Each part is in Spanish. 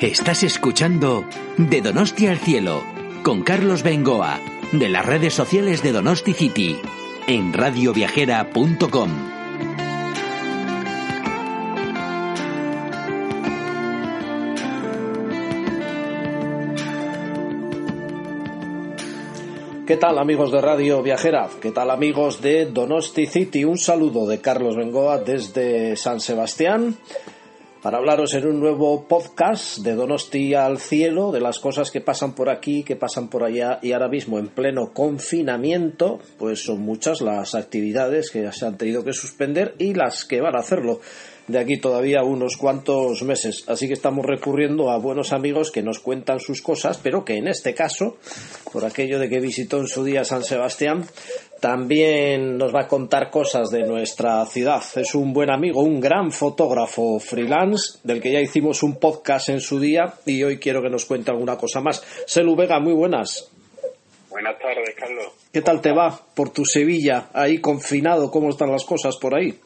Estás escuchando De Donosti al Cielo con Carlos Bengoa de las redes sociales de Donosti City en radioviajera.com. ¿Qué tal amigos de Radio Viajera? ¿Qué tal amigos de Donosti City? Un saludo de Carlos Bengoa desde San Sebastián para hablaros en un nuevo podcast de Donosti al cielo, de las cosas que pasan por aquí, que pasan por allá y ahora mismo en pleno confinamiento, pues son muchas las actividades que se han tenido que suspender y las que van a hacerlo de aquí todavía unos cuantos meses. Así que estamos recurriendo a buenos amigos que nos cuentan sus cosas, pero que en este caso, por aquello de que visitó en su día San Sebastián, también nos va a contar cosas de nuestra ciudad. Es un buen amigo, un gran fotógrafo freelance, del que ya hicimos un podcast en su día y hoy quiero que nos cuente alguna cosa más. Selu Vega, muy buenas. Buenas tardes, Carlos. ¿Qué tal te va por tu Sevilla, ahí confinado? ¿Cómo están las cosas por ahí?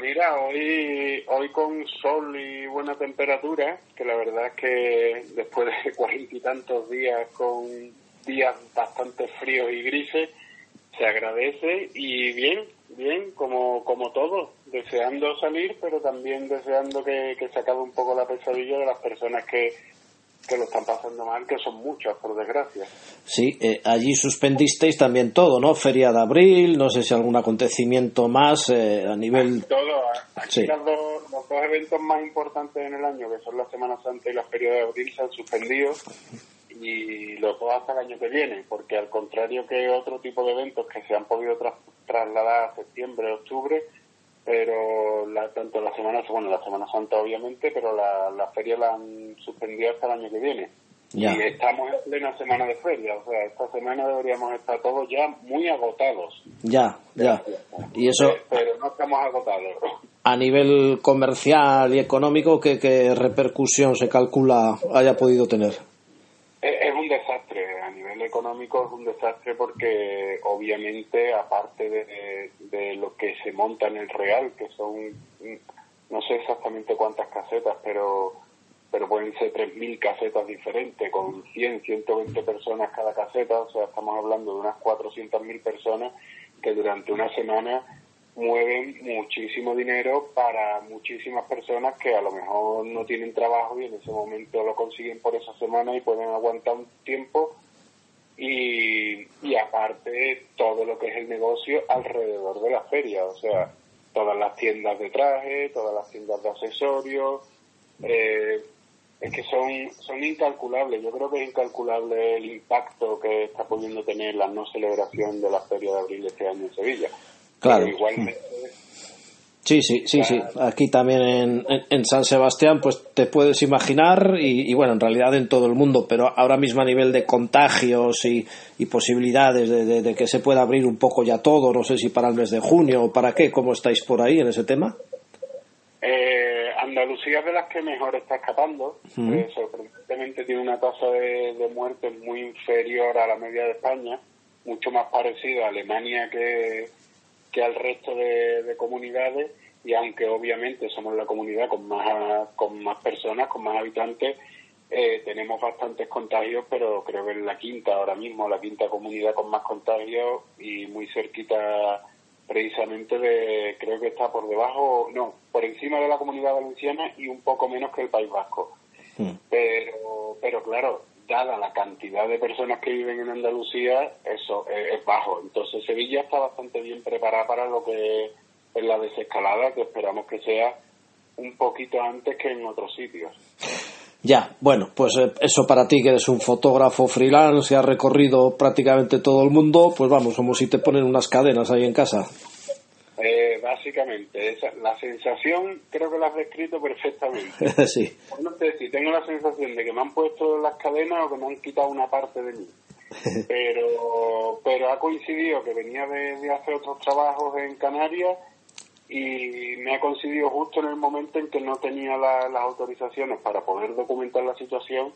Mira, hoy, hoy con sol y buena temperatura, que la verdad es que después de cuarenta y tantos días con días bastante fríos y grises, se agradece y bien, bien, como, como todo, deseando salir, pero también deseando que, que se acabe un poco la pesadilla de las personas que, que lo están pasando mal, que son muchas, por desgracia. Sí, eh, allí suspendisteis también todo, ¿no? Feria de abril, no sé si algún acontecimiento más eh, a nivel... Todo, aquí los, dos, los dos eventos más importantes en el año, que son la Semana Santa y la Feria de abril, se han suspendido y los dos hasta el año que viene, porque al contrario que otro tipo de eventos que se han podido trasladar a septiembre, octubre, pero la, tanto la Semana, bueno, la Semana Santa obviamente, pero la, la feria la han suspendido hasta el año que viene. Y estamos en plena semana de feria, o sea, esta semana deberíamos estar todos ya muy agotados. Ya, ya. Y eso... Pero, no estamos agotados. A nivel comercial y económico, ¿qué, ¿qué repercusión se calcula haya podido tener? Es desastre, a nivel económico es un desastre porque obviamente aparte de, lo que se monta en el Real, que son, no sé exactamente cuántas casetas, pero, pero pueden ser 3.000 casetas diferentes con 100, 120 personas cada caseta, o sea, estamos hablando de unas 400.000 personas que durante una semana mueven muchísimo dinero para muchísimas personas que a lo mejor no tienen trabajo y en ese momento lo consiguen por esa semana y pueden aguantar un tiempo y, y aparte todo lo que es el negocio alrededor de la feria, o sea, todas las tiendas de traje, todas las tiendas de accesorios, eh, es que son, son incalculables. Yo creo que es incalculable el impacto que está pudiendo tener la no celebración de la Feria de Abril este año en Sevilla. Claro. Sí, sí, sí, sí. Aquí también en, en, San Sebastián, pues te puedes imaginar, y, bueno, en realidad en todo el mundo, pero ahora mismo a nivel de contagios y, y posibilidades de, de, que se pueda abrir un poco ya todo, no sé si para el mes de junio o para qué, ¿cómo estáis por ahí en ese tema? Eh, Andalucía es de las que mejor está escapando, eh, sorprendentemente tiene una tasa de, de muerte muy inferior a la media de España, mucho más parecida a Alemania que que al resto de, comunidades y aunque obviamente somos la comunidad con más con más personas, con más habitantes, eh, tenemos bastantes contagios, pero creo que es la quinta ahora mismo, la quinta comunidad con más contagios y muy cerquita precisamente de, creo que está por debajo, no, por encima de la comunidad valenciana y un poco menos que el País Vasco. Hmm. Pero, pero claro, dada la cantidad de personas que viven en Andalucía, eso es, bajo. Entonces Sevilla está bastante bien preparada para lo que es la desescalada, que esperamos que sea un poquito antes que en otros sitios. Ya, bueno, pues eh, eso para ti que eres un fotógrafo freelance que has recorrido prácticamente todo el mundo, pues vamos, como si te ponen unas cadenas ahí en casa. Eh, básicamente, esa, la sensación creo que la has descrito perfectamente. sí. No sé si tengo la sensación de que me han puesto las cadenas o que me han quitado una parte de mí. Pero, pero ha coincidido que venía de hacer otros trabajos en Canarias y me ha coincidido justo en el momento en que no tenía las autorizaciones para poder documentar la situación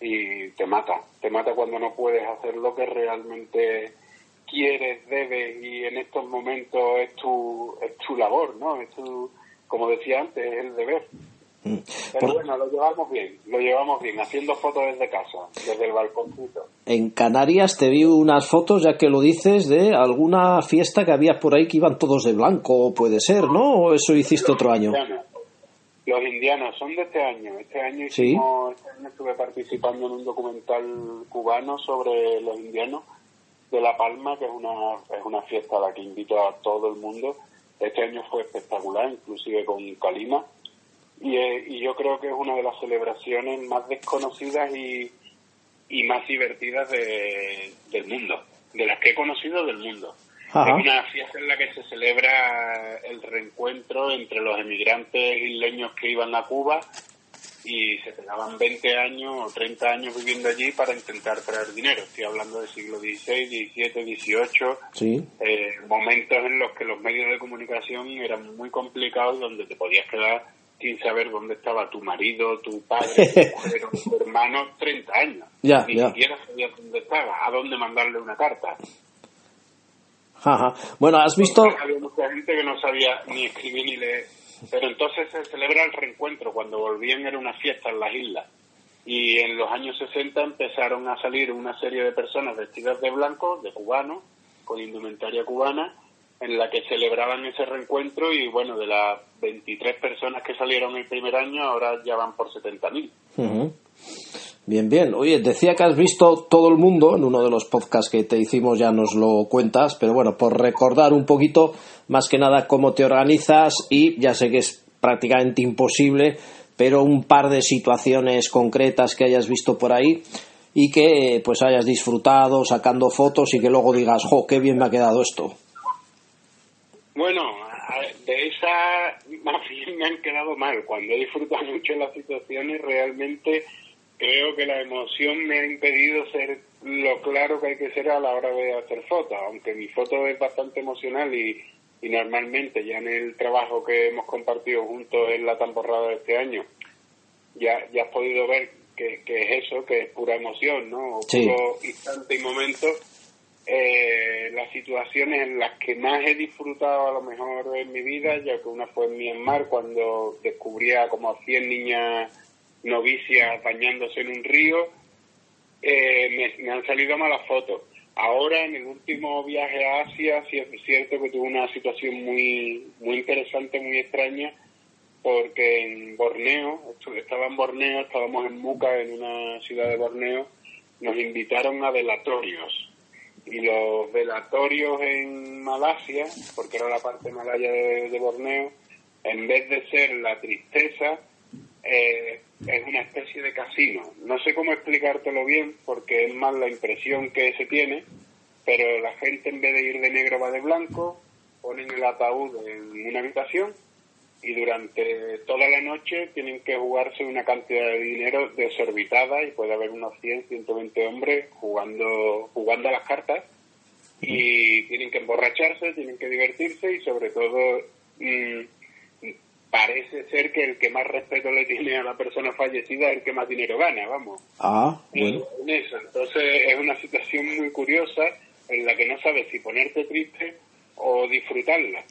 y te mata, te mata cuando no puedes hacer lo que realmente quieres, debes y en estos momentos es tu, es tu labor, ¿no? Es tu, como decía antes, es el deber. Mm. Pero bueno, lo llevamos bien, lo llevamos bien, haciendo fotos desde casa, desde el balcóncito. En Canarias te vi unas fotos, ya que lo dices, de alguna fiesta que había por ahí que iban todos de blanco, puede ser, ¿no? ¿O eso hiciste otro año? Los indianos son de este año. Este año, hicimos, este año estuve participando en un documental cubano sobre los indianos de La Palma, que es una, es una fiesta a la que invito a todo el mundo. Este año fue espectacular, inclusive con Calima eh, y, yo creo que es una de las celebraciones más desconocidas y, y más divertidas del mundo, de las que he conocido del mundo. Es una fiesta en la que se celebra el reencuentro entre los emigrantes isleños que iban a Cuba y se pegaban 20 años o 30 años viviendo allí para intentar traer dinero. Estoy hablando del siglo XVI, XVII, XVIII, eh, momentos en los que los medios de comunicación eran muy complicados donde te podías quedar sin saber dónde estaba tu marido, tu padre, tu mujer tu hermano, 30 años. Ya, Ni siquiera sabías dónde estaba, a dónde mandarle una carta. Ajá. Bueno, has visto... Había mucha gente que no sabía ni escribir ni leer. Pero entonces se celebra el reencuentro. Cuando volvían era una fiesta en las islas. Y en los años 60 empezaron a salir una serie de personas vestidas de blanco, de cubanos, con indumentaria cubana, en la que celebraban ese reencuentro y bueno, de las 23 personas que salieron el primer año, ahora ya van por 70.000. Bien, bien. Oye, decía que has visto todo el mundo, en uno de los podcasts que te hicimos ya nos lo cuentas, pero bueno, por recordar un poquito, más que nada, cómo te organizas y ya sé que es prácticamente imposible, pero un par de situaciones concretas que hayas visto por ahí y que pues hayas disfrutado sacando fotos y que luego digas, jo, qué bien me ha quedado esto. Bueno, de esa más bien me han quedado mal. Cuando he disfrutado mucho las situaciones, realmente creo que la emoción me ha impedido ser lo claro que hay que ser a la hora de hacer fotos. Aunque mi foto es bastante emocional y, normalmente ya en el trabajo que hemos compartido juntos en la temporada de este año, ya, ya has podido ver que, es eso, que es pura emoción, ¿no? Puro instante y momento eh, las situaciones en las que más he disfrutado a lo mejor en mi vida, ya que una fue en Myanmar cuando descubría como a 100 niñas novicias bañándose en un río, eh, me, han salido malas fotos. Ahora, en el último viaje a Asia, sí es cierto que tuve una situación muy, muy interesante, muy extraña, porque en Borneo, estaba en Borneo, estábamos en Muka, en una ciudad de Borneo, nos invitaron a velatorios y los velatorios en Malasia, porque era la parte malaya de, Borneo, en vez de ser la tristeza, eh, es una especie de casino. No sé cómo explicártelo bien, porque es más la impresión que se tiene, pero la gente en vez de ir de negro va de blanco, ponen el ataúd en una habitación y durante toda la noche tienen que jugarse una cantidad de dinero desorbitada y puede haber unos 100, 120 hombres jugando, jugando a las cartas y tienen que emborracharse, tienen que divertirse y sobre todo mm, parece ser que el que más respeto le tiene a la persona fallecida es el que más dinero gana, vamos. Ah, bueno. eso. Entonces es una situación muy curiosa en la que no sabes si ponerte triste o disfrutarla.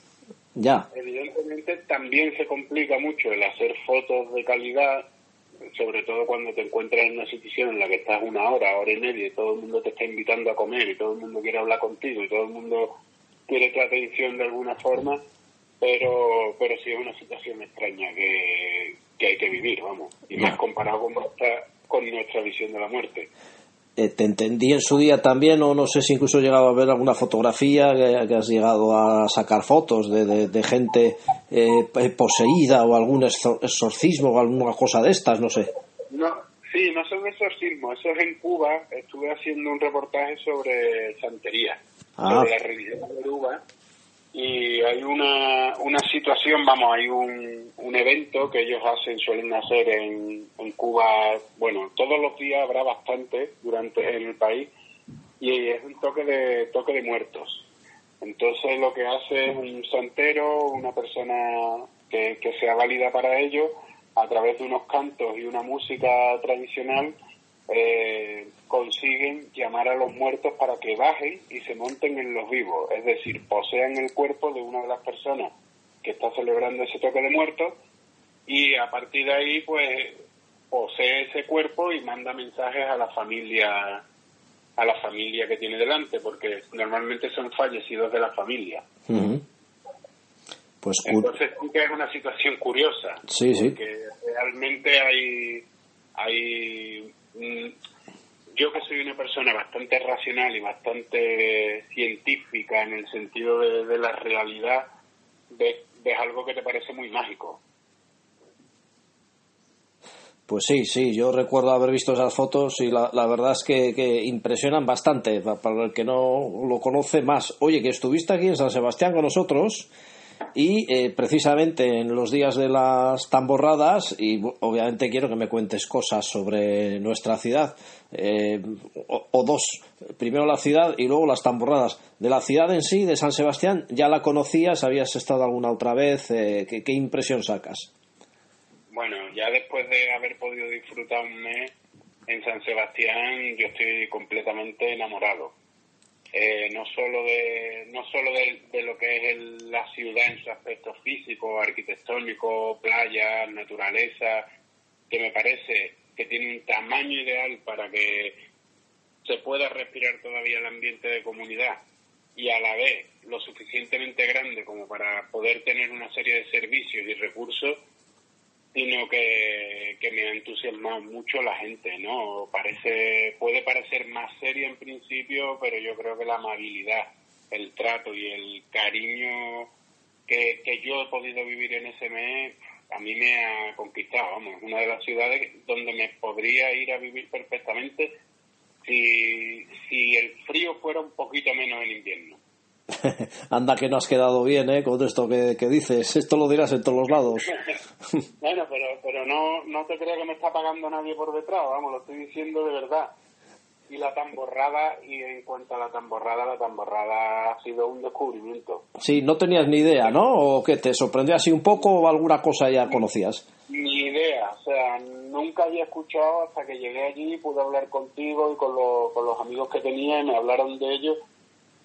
Ya. Evidentemente también se complica mucho el hacer fotos de calidad, sobre todo cuando te encuentras en una situación en la que estás una hora, hora y media y todo el mundo te está invitando a comer y todo el mundo quiere hablar contigo y todo el mundo quiere tu atención de alguna forma, pero, pero sí es una situación extraña que, que hay que vivir, vamos, y más comparado con nuestra, con nuestra visión de la muerte. Eh, te entendí en su día también, o no sé si incluso he llegado a ver alguna fotografía que, has llegado a sacar fotos de, de, gente eh, poseída o algún exorcismo o alguna cosa de estas, no sé. No, Sí, no son exorcismos, eso es en Cuba. Estuve haciendo un reportaje sobre santería, Ah. sobre la religión yoruba. Y hay una, una situación, vamos, hay un, un evento que ellos hacen, suelen hacer en, en Cuba. Bueno, todos los días habrá bastante durante en el país. Y es un toque de, toque de muertos. Entonces lo que hace es un santero, una persona que, que sea válida para ello, a través de unos cantos y una música tradicional, eh, consiguen llamar a los muertos para que bajen y se monten en los vivos, es decir, posean el cuerpo de una de las personas que está celebrando ese toque de muertos y a partir de ahí pues posee ese cuerpo y manda mensajes a la familia a la familia que tiene delante porque normalmente son fallecidos de la familia. Pues entonces sí que es una situación curiosa sí, sí. porque realmente hay mm, yo que una persona bastante racional y bastante científica en el sentido de, la realidad ves, algo que te parece muy mágico Pues sí, sí, yo recuerdo haber visto esas fotos y la, verdad es que, impresionan bastante pa- para el que no lo conoce más. Oye, que estuviste aquí en San Sebastián con nosotros y eh, precisamente en los días de las tamborradas y obviamente quiero que me cuentes cosas sobre nuestra ciudad eh, o, o dos, primero la ciudad y luego las tamborradas. De la ciudad en sí, de San Sebastián, ¿ya la conocías? ¿Habías estado alguna otra vez? Eh, ¿qué, ¿Qué impresión sacas? Bueno, ya después de haber podido disfrutar un mes en San Sebastián, yo estoy completamente enamorado. Eh, no solo de no solo de, lo que es el- la ciudad en su aspecto físico, arquitectónico, playas, naturaleza, que me parece que tiene un tamaño ideal para que se pueda respirar todavía el ambiente de comunidad y a la vez lo suficientemente grande como para poder tener una serie de servicios y recursos sino que, que me ha entusiasmado mucho la gente, ¿no? Parece, puede parecer más seria en principio, pero yo creo que la amabilidad, el trato y el cariño que, que yo he podido vivir en ese mes, a mí me ha conquistado, vamos, una de las ciudades donde me podría ir a vivir perfectamente si, si el frío fuera un poquito menos en invierno. Anda que no has quedado bien, ¿eh? Con esto que, que dices. Esto lo dirás en todos los lados. Bueno, pero, pero no, no te creo que me está pagando nadie por detrás, vamos, lo estoy diciendo de verdad. Y la tamborrada, y en cuanto a la tamborrada, la tamborrada ha sido un descubrimiento. Sí, no tenías ni idea, ¿no? ¿O qué? ¿Te sorprendió así un poco o alguna cosa ya conocías? Ni idea, o sea, nunca había escuchado hasta que llegué allí, pude hablar contigo y con, los- con los amigos que tenía y me hablaron de ellos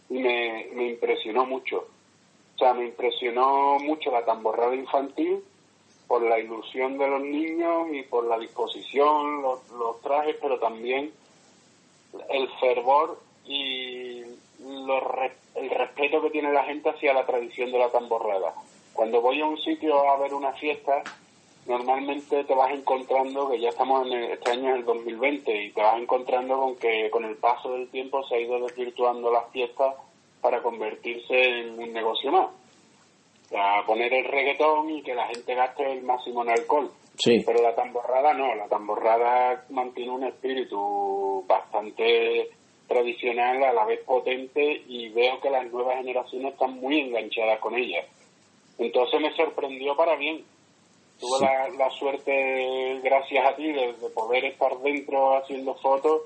y me, me impresionó mucho. O sea, me impresionó mucho la tamborrada infantil por la ilusión de los niños y por la disposición, los, los trajes, pero también el fervor y lo re- el respeto que tiene la gente hacia la tradición de la tamborrada. Cuando voy a un sitio a ver una fiesta, normalmente te vas encontrando, que ya estamos en el, este año es el 2020, y te vas encontrando con que con el paso del tiempo se ha ido desvirtuando las fiestas para convertirse en un negocio más. O sea, poner el reggaetón y que la gente gaste el máximo en alcohol. Sí. Pero la tamborrada no, la tamborrada mantiene un espíritu bastante tradicional, a la vez potente, y veo que las nuevas generaciones están muy enganchadas con ella. Entonces me sorprendió para bien. Tuve Sí. la, la suerte, gracias a ti, de, de poder estar dentro haciendo fotos,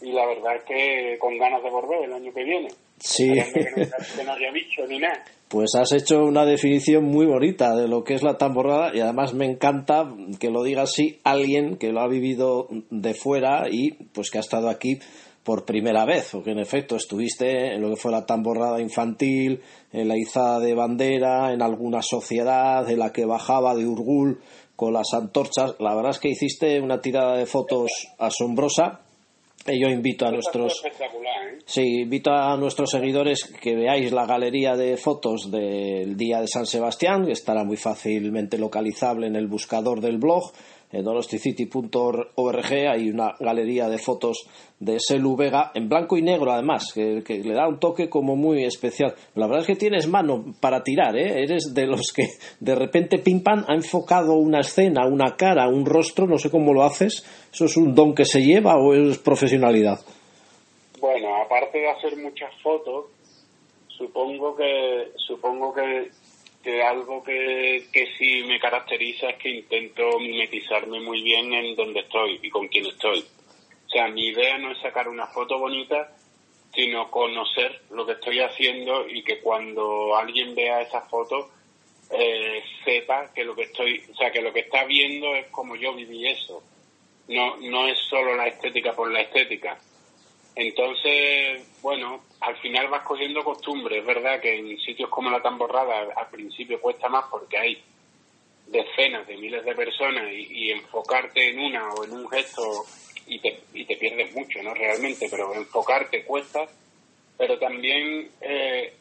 y la verdad es que con ganas de volver el año que viene. Sí. Que no, que no haya bicho ni nada. Pues has hecho una definición muy bonita de lo que es la tamborrada y además me encanta que lo diga así alguien que lo ha vivido de fuera y pues que ha estado aquí por primera vez, porque en efecto estuviste en lo que fue la tamborrada infantil, en la izada de bandera, en alguna sociedad en la que bajaba de Urgul con las antorchas. La verdad es que hiciste una tirada de fotos asombrosa. Y yo invito a nuestros ¿eh? Sí, invito a nuestros seguidores que veáis la galería de fotos del día de San Sebastián, que estará muy fácilmente localizable en el buscador del blog en donosticity.org hay una galería de fotos de Selu Vega en blanco y negro además, que, le da un toque como muy especial. La verdad es que tienes mano para tirar, ¿eh? eres de los que de repente pim pam ha enfocado una escena, una cara, un rostro, no sé cómo lo haces, ¿eso es un don que se lleva o es profesionalidad? Bueno, aparte de hacer muchas fotos, supongo que supongo que que algo que, que sí me caracteriza es que intento mimetizarme muy bien en donde estoy y con quién estoy. O sea, mi idea no es sacar una foto bonita, sino conocer lo que estoy haciendo y que cuando alguien vea esa foto eh, sepa que lo que estoy, o sea, que lo que está viendo es como yo viví eso. No, no es solo la estética por la estética. Entonces, bueno, al final vas cogiendo costumbre. Es verdad que en sitios como la Tamborrada al principio cuesta más porque hay decenas de miles de personas y, enfocarte en una o en un gesto y te, y te pierdes mucho, ¿no? Realmente, pero enfocarte cuesta, pero también eh,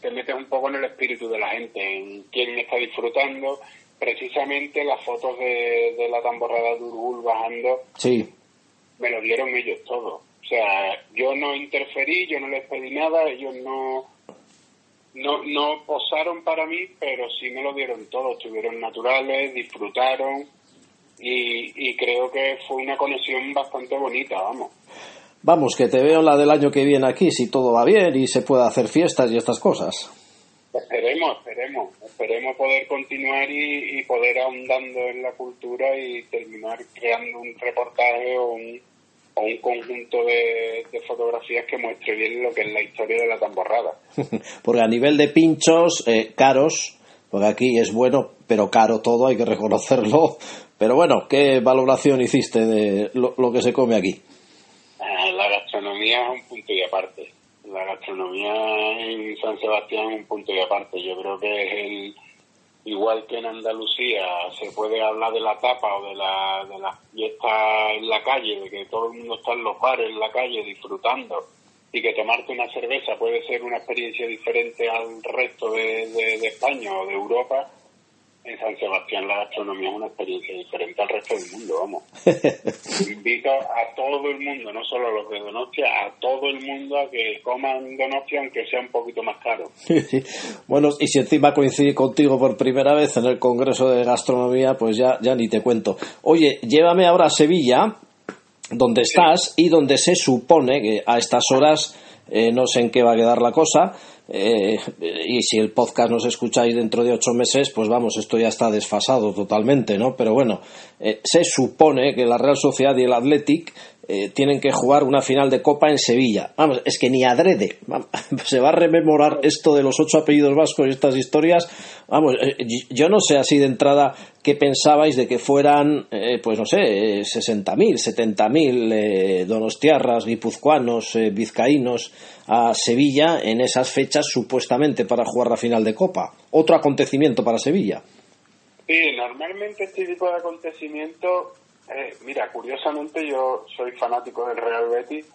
te metes un poco en el espíritu de la gente, en quién está disfrutando. Precisamente las fotos de, de la Tamborrada de Urgul bajando, sí. me lo dieron ellos todos o sea, yo no interferí, yo no les pedí nada, ellos no, no, no posaron para mí, pero sí me lo dieron todo, estuvieron naturales, disfrutaron y, y creo que fue una conexión bastante bonita, vamos. Vamos, que te veo la del año que viene aquí, si todo va bien y se puede hacer fiestas y estas cosas. Esperemos, esperemos, esperemos poder continuar y, y poder ahondando en la cultura y terminar creando un reportaje o un, o un conjunto de, fotografías que muestre bien lo que es la historia de la tamborrada. porque a nivel de pinchos, eh, caros, porque aquí es bueno, pero caro todo, hay que reconocerlo. Pero bueno, ¿qué valoración hiciste de lo, que se come aquí? Ah, la gastronomía es un punto y aparte. La gastronomía en San Sebastián es un punto y aparte. Yo creo que es el igual que en Andalucía se puede hablar de la tapa o de la, de la fiesta en la calle, de que todo el mundo está en los bares, en la calle, disfrutando, y que tomarte una cerveza puede ser una experiencia diferente al resto de, de España o de Europa, en San Sebastián la gastronomía es una experiencia diferente al resto del mundo, vamos. Invito a todo el mundo, no solo a los de Donostia, a todo el mundo a que coman Donostia aunque sea un poquito más caro. bueno, y si encima coincide contigo por primera vez en el Congreso de Gastronomía, pues ya, ya ni te cuento. Oye, llévame ahora a Sevilla, donde estás y donde se supone que a estas horas eh, no sé en qué va a quedar la cosa, eh, y si el podcast nos escucháis dentro de ocho meses, pues vamos, esto ya está desfasado totalmente, ¿no? Pero bueno, eh, se supone que la Real Sociedad y el Athletic eh, tienen que jugar una final de Copa en Sevilla. Vamos, es que ni adrede. Se va a rememorar esto de los ocho apellidos vascos y estas historias. Vamos, eh, yo no sé así de entrada qué pensabais de que fueran, eh, pues no sé, 60.000, 70.000 donostiarras, guipuzcoanos, vizcaínos a Sevilla en esas fechas supuestamente para jugar la final de Copa. Otro acontecimiento para Sevilla. Sí, normalmente este tipo de acontecimientos eh, mira, curiosamente yo soy fanático del Real Betis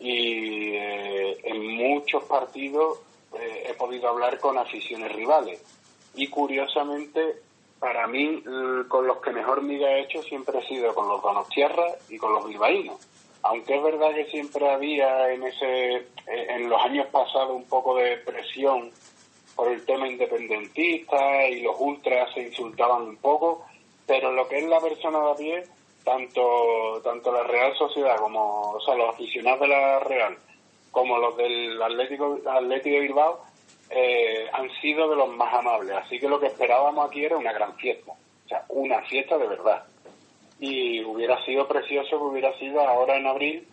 y eh, en muchos partidos eh, he podido hablar con aficiones rivales. Y curiosamente, para mí, con los que mejor miga he hecho siempre ha sido con los Donostiarra y con los bilbaínos. Aunque es verdad que siempre había en ese, en los años pasados un poco de presión por el tema independentista y los ultras se insultaban un poco, pero lo que es la persona de a pie tanto, tanto la Real Sociedad como, o sea, los aficionados de la Real como los del Atlético, Atlético de Bilbao eh, han sido de los más amables. Así que lo que esperábamos aquí era una gran fiesta, o sea, una fiesta de verdad. Y hubiera sido precioso que hubiera sido ahora en abril,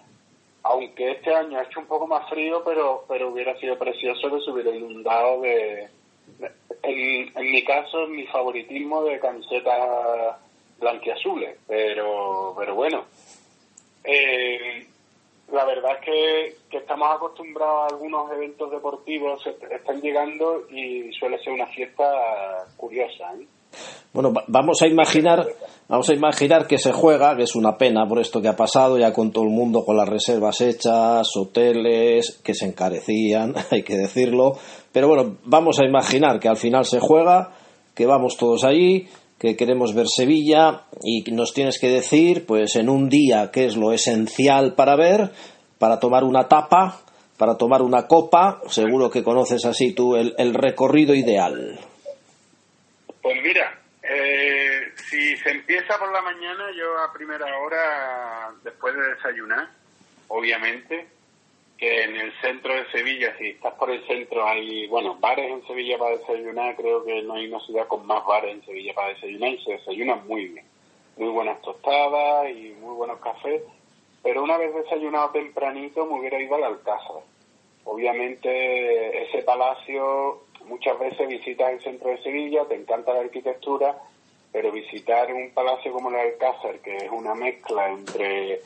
aunque este año ha hecho un poco más frío, pero, pero hubiera sido precioso que se hubiera inundado de, en, en mi caso, mi favoritismo de camisetas blanquiazules, pero, pero bueno. Eh, la verdad es que, que, estamos acostumbrados a algunos eventos deportivos, están llegando y suele ser una fiesta curiosa. ¿eh? Bueno, vamos a imaginar, vamos a imaginar que se juega, que es una pena por esto que ha pasado, ya con todo el mundo con las reservas hechas, hoteles que se encarecían, hay que decirlo, pero bueno, vamos a imaginar que al final se juega, que vamos todos allí, que queremos ver Sevilla y nos tienes que decir, pues en un día, qué es lo esencial para ver, para tomar una tapa, para tomar una copa. Seguro que conoces así tú el, recorrido ideal. Pues mira, eh, si se empieza por la mañana, yo a primera hora, después de desayunar, obviamente, que en el centro de Sevilla, si estás por el centro, hay, bueno, bares en Sevilla para desayunar, creo que no hay una ciudad con más bares en Sevilla para desayunar y se desayuna muy bien. Muy buenas tostadas y muy buenos cafés, pero una vez desayunado tempranito me hubiera ido al Alcázar. Obviamente ese palacio, muchas veces visitas el centro de Sevilla, te encanta la arquitectura, pero visitar un palacio como el Alcázar, que es una mezcla entre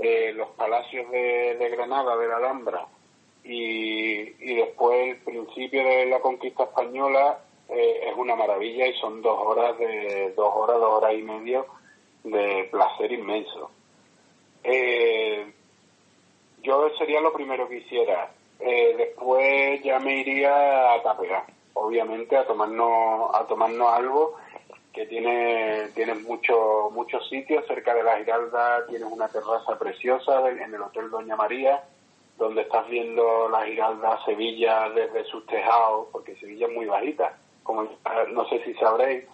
eh, los palacios de, Granada, de la Alhambra, y, después el principio de la conquista española eh, es una maravilla y son dos horas de dos horas, dos horas y medio de placer inmenso. Eh, yo sería lo primero que hiciera. después ya me iría a tapear, obviamente a tomarnos a tomarnos algo que tiene, tiene mucho, muchos sitios. Cerca de la Giralda tienes una terraza preciosa en el Hotel Doña María, donde estás viendo la Giralda Sevilla desde sus tejados, porque Sevilla es muy bajita. Como no sé si sabréis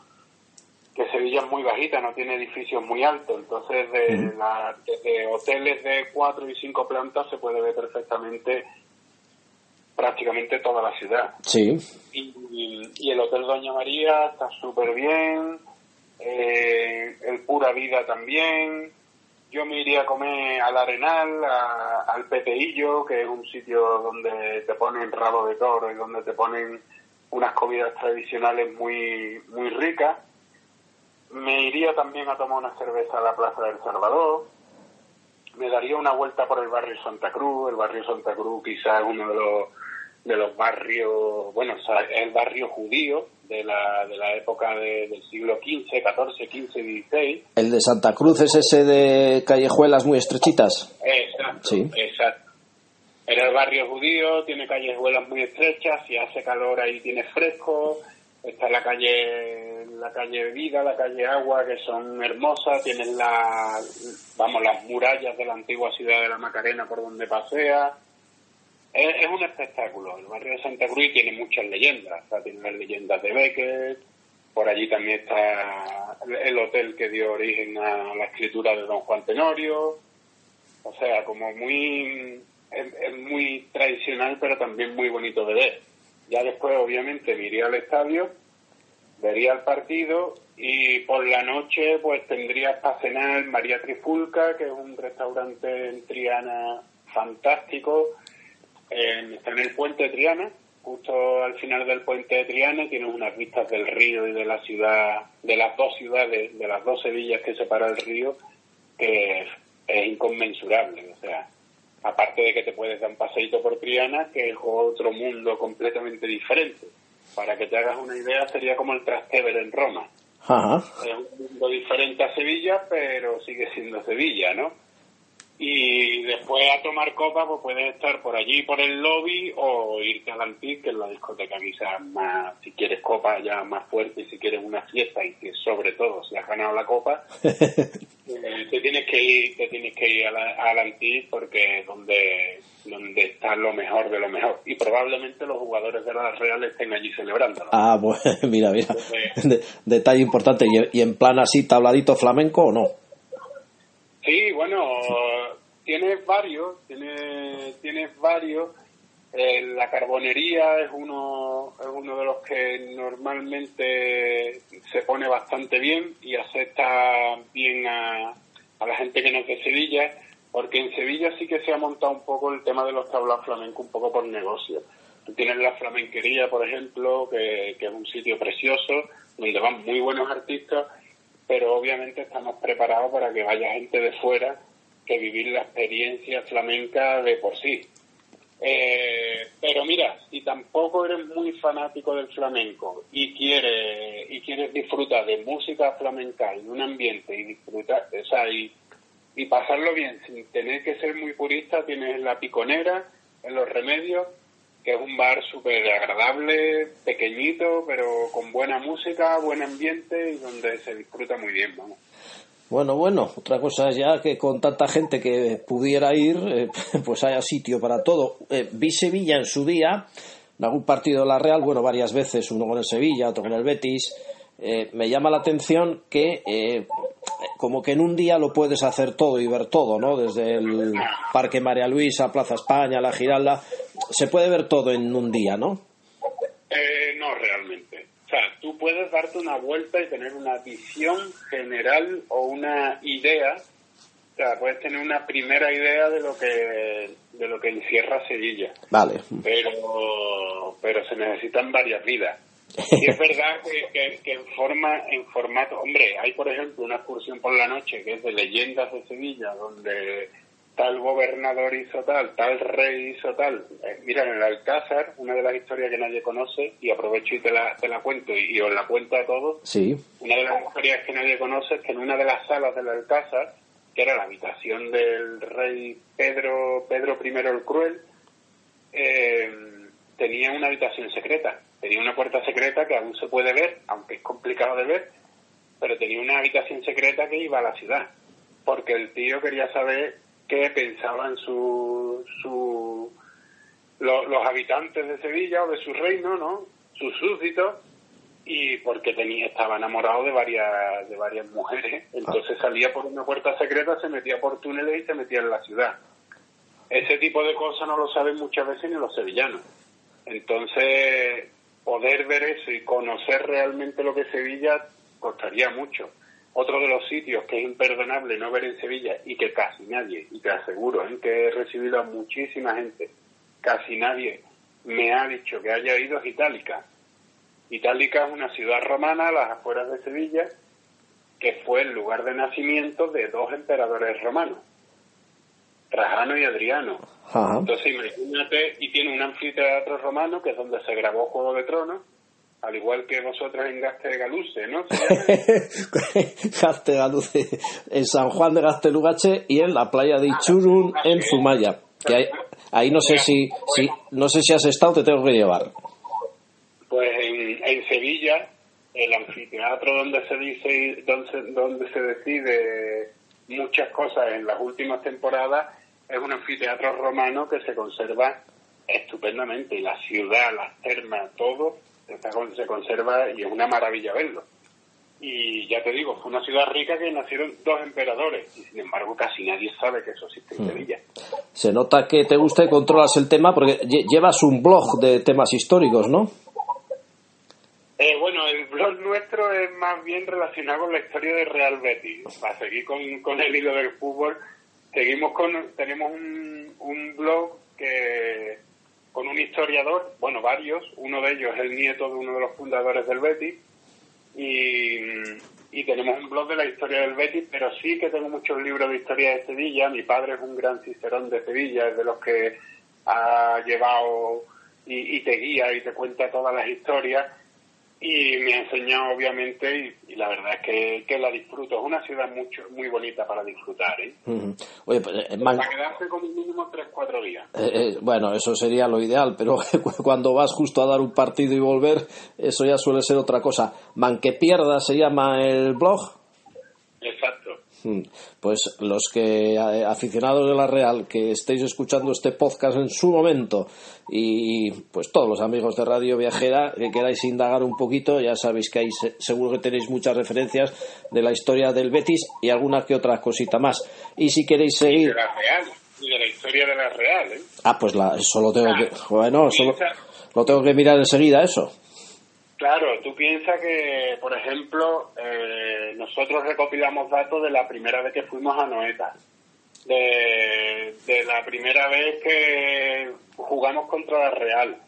que Sevilla es muy bajita, no tiene edificios muy altos, entonces de, desde hoteles de cuatro y cinco plantas se puede ver perfectamente prácticamente toda la ciudad. Sí. Y, el Hotel Doña María está súper bien, eh, el Pura Vida también. Yo me iría a comer al Arenal, al Peteillo, que es un sitio donde te ponen rabo de toro y donde te ponen unas comidas tradicionales muy, muy ricas. Me iría también a tomar una cerveza a la Plaza del Salvador. Me daría una vuelta por el barrio Santa Cruz. El barrio Santa Cruz quizás es uno de los de los barrios, bueno, el barrio judío de la, de la época del siglo XV, XIV, XV, XVI. ¿El de Santa Cruz es ese de callejuelas muy estrechitas? Exacto, sí. exacto. Era el barrio judío, tiene callejuelas muy estrechas, si hace calor ahí tiene fresco, está la calle la calle Vida, la calle Agua, que son hermosas, tienen la, vamos, las murallas de la antigua ciudad de la Macarena por donde pasea, es, un espectáculo. El barrio de Santa Cruz tiene muchas leyendas. tiene las leyendas de Becker, por allí también está el hotel que dio origen a la escritura de Don Juan Tenorio. O sea, como muy. Es, muy tradicional, pero también muy bonito de ver. Ya después, obviamente, me iría al estadio, vería el partido y por la noche, pues tendría para cenar María Trifulca, que es un restaurante en Triana fantástico está en el puente de Triana, justo al final del puente de Triana, tiene unas vistas del río y de la ciudad, de las dos ciudades, de las dos Sevillas que separa el río, que es, inconmensurable. O sea, aparte de que te puedes dar un paseíto por Triana, que es otro mundo completamente diferente. Para que te hagas una idea, sería como el Trastevere en Roma. Es un mundo diferente a Sevilla, pero sigue siendo Sevilla, ¿no? Y después a tomar copa pues puedes estar por allí por el lobby o irte al Antic que es la discoteca quizás más si quieres copa ya más fuerte y si quieres una fiesta y que sobre todo si has ganado la copa eh, te tienes que ir te tienes que ir al Antic porque es donde donde está lo mejor de lo mejor. Y probablemente los jugadores de las Reales estén allí celebrándolo. Ah pues mira mira. Detalle importante ¿Y, y en plan así tabladito flamenco o no Sí, bueno, tienes varios, tienes, tienes varios. Eh, la carbonería es uno, es uno de los que normalmente se pone bastante bien y acepta bien a, a la gente que no es de Sevilla, porque en Sevilla sí que se ha montado un poco el tema de los tablaos flamencos un poco por negocio. Tú tienes la flamenquería, por ejemplo, que, que es un sitio precioso, donde van muy buenos artistas pero obviamente estamos preparados para que vaya gente de fuera que vivir la experiencia flamenca de por sí. Eh, pero mira, si tampoco eres muy fanático del flamenco y quieres y quieres disfrutar de música flamenca en un ambiente y disfrutar, o sea, y, y pasarlo bien sin tener que ser muy purista, tienes la piconera en los remedios que es un bar súper agradable, pequeñito, pero con buena música, buen ambiente y donde se disfruta muy bien, vamos. Bueno, bueno, otra cosa es ya que con tanta gente que pudiera ir, eh, pues haya sitio para todo. Eh, vi Sevilla en su día, en algún partido de la Real, bueno, varias veces, uno con el Sevilla, otro con el Betis. Eh, me llama la atención que como que en un día lo puedes hacer todo y ver todo, ¿no? Desde el Parque María Luisa, Plaza España, la Giralda, se puede ver todo en un día, ¿no? Eh, no, realmente. O sea, tú puedes darte una vuelta y tener una visión general o una idea, o sea, puedes tener una primera idea de lo que de lo que encierra Sevilla. Vale. Pero pero se necesitan varias vidas. Y es verdad que, que, en forma, en formato, hombre, hay por ejemplo una excursión por la noche que es de leyendas de Sevilla, donde tal gobernador hizo tal, tal rey hizo tal. Eh, mira, en el Alcázar, una de las historias que nadie conoce, y aprovecho y te la, te la cuento, y, os la cuento a todos, sí. una de las historias que nadie conoce es que en una de las salas del Alcázar, que era la habitación del rey Pedro, Pedro I el Cruel, eh, tenía una habitación secreta tenía una puerta secreta que aún se puede ver, aunque es complicado de ver, pero tenía una habitación secreta que iba a la ciudad, porque el tío quería saber qué pensaban su, su, los habitantes de Sevilla o de su reino, ¿no? Sus súbditos, y porque tenía, estaba enamorado de varias, de varias mujeres. Entonces salía por una puerta secreta, se metía por túneles y se metía en la ciudad. Ese tipo de cosas no lo saben muchas veces ni los sevillanos. Entonces, poder ver eso y conocer realmente lo que es Sevilla costaría mucho. Otro de los sitios que es imperdonable no ver en Sevilla y que casi nadie, y te aseguro ¿eh? que he recibido a muchísima gente, casi nadie me ha dicho que haya ido a Itálica. Itálica es una ciudad romana a las afueras de Sevilla que fue el lugar de nacimiento de dos emperadores romanos, Trajano y Adriano. Entonces imagínate, y tiene un anfiteatro romano que es donde se grabó Juego de Tronos, al igual que vosotros en Gastegaluce, ¿no? Gastegaluce, en San Juan de Gastelugache y en la playa de Ichurun en Zumaya. Que ahí, no sé si, si no sé si has estado, te tengo que llevar. Pues en, en Sevilla, el anfiteatro donde se dice, donde, donde se decide muchas cosas en las últimas temporadas, es un anfiteatro romano que se conserva estupendamente y la ciudad, las termas, todo se conserva y es una maravilla verlo. Y ya te digo, fue una ciudad rica que nacieron dos emperadores y sin embargo casi nadie sabe que eso existe en hmm. Sevilla. Se nota que te gusta y controlas el tema porque llevas un blog de temas históricos, ¿no? Eh, bueno, el blog nuestro es más bien relacionado con la historia de Real Betis. Para seguir con, con el hilo del fútbol, seguimos con, tenemos un, un blog que con un historiador, bueno, varios, uno de ellos es el nieto de uno de los fundadores del Betis, y, y, tenemos un blog de la historia del Betis, pero sí que tengo muchos libros de historia de Sevilla, mi padre es un gran cicerón de Sevilla, es de los que ha llevado y, y te guía y te cuenta todas las historias, y me ha enseñado obviamente y, la verdad es que, la disfruto. Es una ciudad mucho, muy bonita para disfrutar. ¿eh? Oye, pues, eh, Para quedarse con mínimo 3-4 días. Eh, eh, bueno, eso sería lo ideal, pero cuando vas justo a dar un partido y volver, eso ya suele ser otra cosa. Man que pierda se llama el blog. Exacto. Mm. Pues los que eh, aficionados de la Real que estéis escuchando este podcast en su momento y pues todos los amigos de Radio Viajera que queráis indagar un poquito, ya sabéis que ahí seguro que tenéis muchas referencias de la historia del Betis y alguna que otra cosita más. Y si queréis seguir... de la Real, y de la historia de la Real, ¿eh? Ah, pues la, eso lo tengo que... Bueno, solo lo tengo que mirar enseguida, eso. Claro, tú piensas que, por ejemplo, eh, nosotros recopilamos datos de la primera vez que fuimos a Noeta, de, la primera vez que jugamos contra la Real,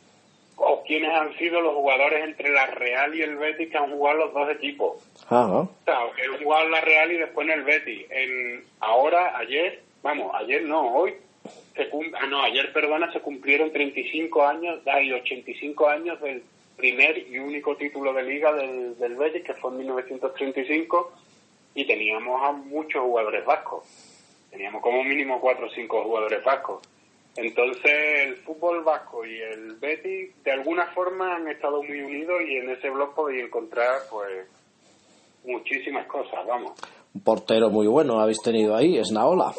o quiénes han sido los jugadores entre la Real y el Betis que han jugado los dos equipos. O sea, que han jugado en la Real y después en el Betis. En, ahora, ayer, vamos, ayer no, hoy, se ah, no, ayer, perdona, se cumplieron 35 años, hay 85 años del primer y único título de liga del, del Betis, que fue en 1935, y teníamos a muchos jugadores vascos. Teníamos como mínimo cuatro o cinco jugadores vascos. Entonces el fútbol vasco y el Betis de alguna forma han estado muy unidos y en ese blog podéis encontrar pues muchísimas cosas, vamos. Un portero muy bueno habéis tenido ahí, es Naola.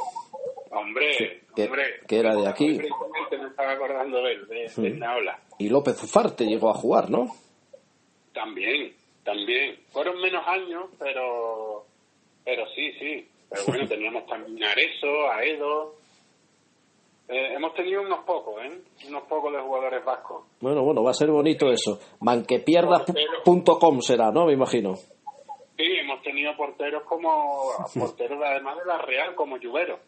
Hombre, que, hombre. Que era de aquí. Me estaba acordando de él, de, de Naola. Y López Ufarte llegó a jugar, ¿no? También, también. Fueron menos años, pero pero sí, sí. Pero bueno, teníamos también a Areso, a Edo. Eh, hemos tenido unos pocos, ¿eh? Unos pocos de jugadores vascos. Bueno, bueno, va a ser bonito eso. Manquepierdas.com será, ¿no? Me imagino. Sí, hemos tenido porteros como porteros además de la Real, como Lluvero.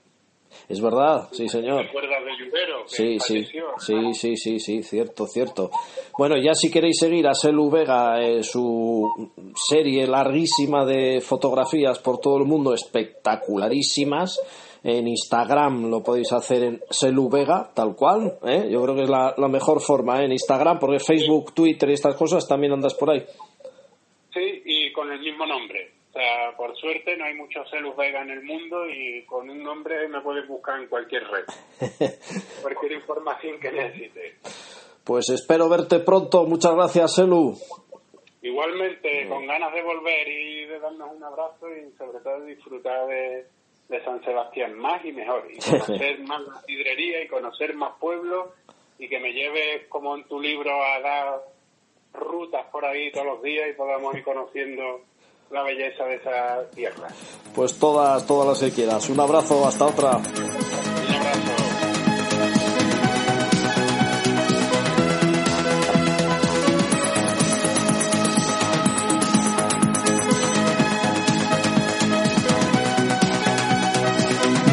Es verdad, sí, señor. ¿Recuerdas de Lluvero? Sí, sí, sí, sí, sí, sí, cierto, cierto. Bueno, ya si queréis seguir a Selu Vega, eh, su serie larguísima de fotografías por todo el mundo, espectacularísimas, en Instagram lo podéis hacer en Selu Vega, tal cual, ¿eh? yo creo que es la, la mejor forma ¿eh? en Instagram, porque Facebook, Twitter y estas cosas también andas por ahí. Sí, y con el mismo nombre. Sea, por suerte no hay muchos Celus Vega en el mundo y con un nombre me puedes buscar en cualquier red. cualquier información que necesites. Pues espero verte pronto, muchas gracias Selu. Igualmente, con ganas de volver y de darnos un abrazo y sobre todo disfrutar de, de San Sebastián más y mejor. Y conocer más la sidrería y conocer más pueblos y que me lleves como en tu libro a dar rutas por ahí todos los días y podamos ir conociendo la belleza de esa tierra. Pues todas, todas las que quieras. Un abrazo, hasta otra. Un abrazo.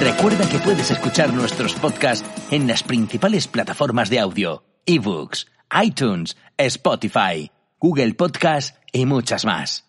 Recuerda que puedes escuchar nuestros podcasts en las principales plataformas de audio, ebooks, iTunes, Spotify, Google Podcast y muchas más.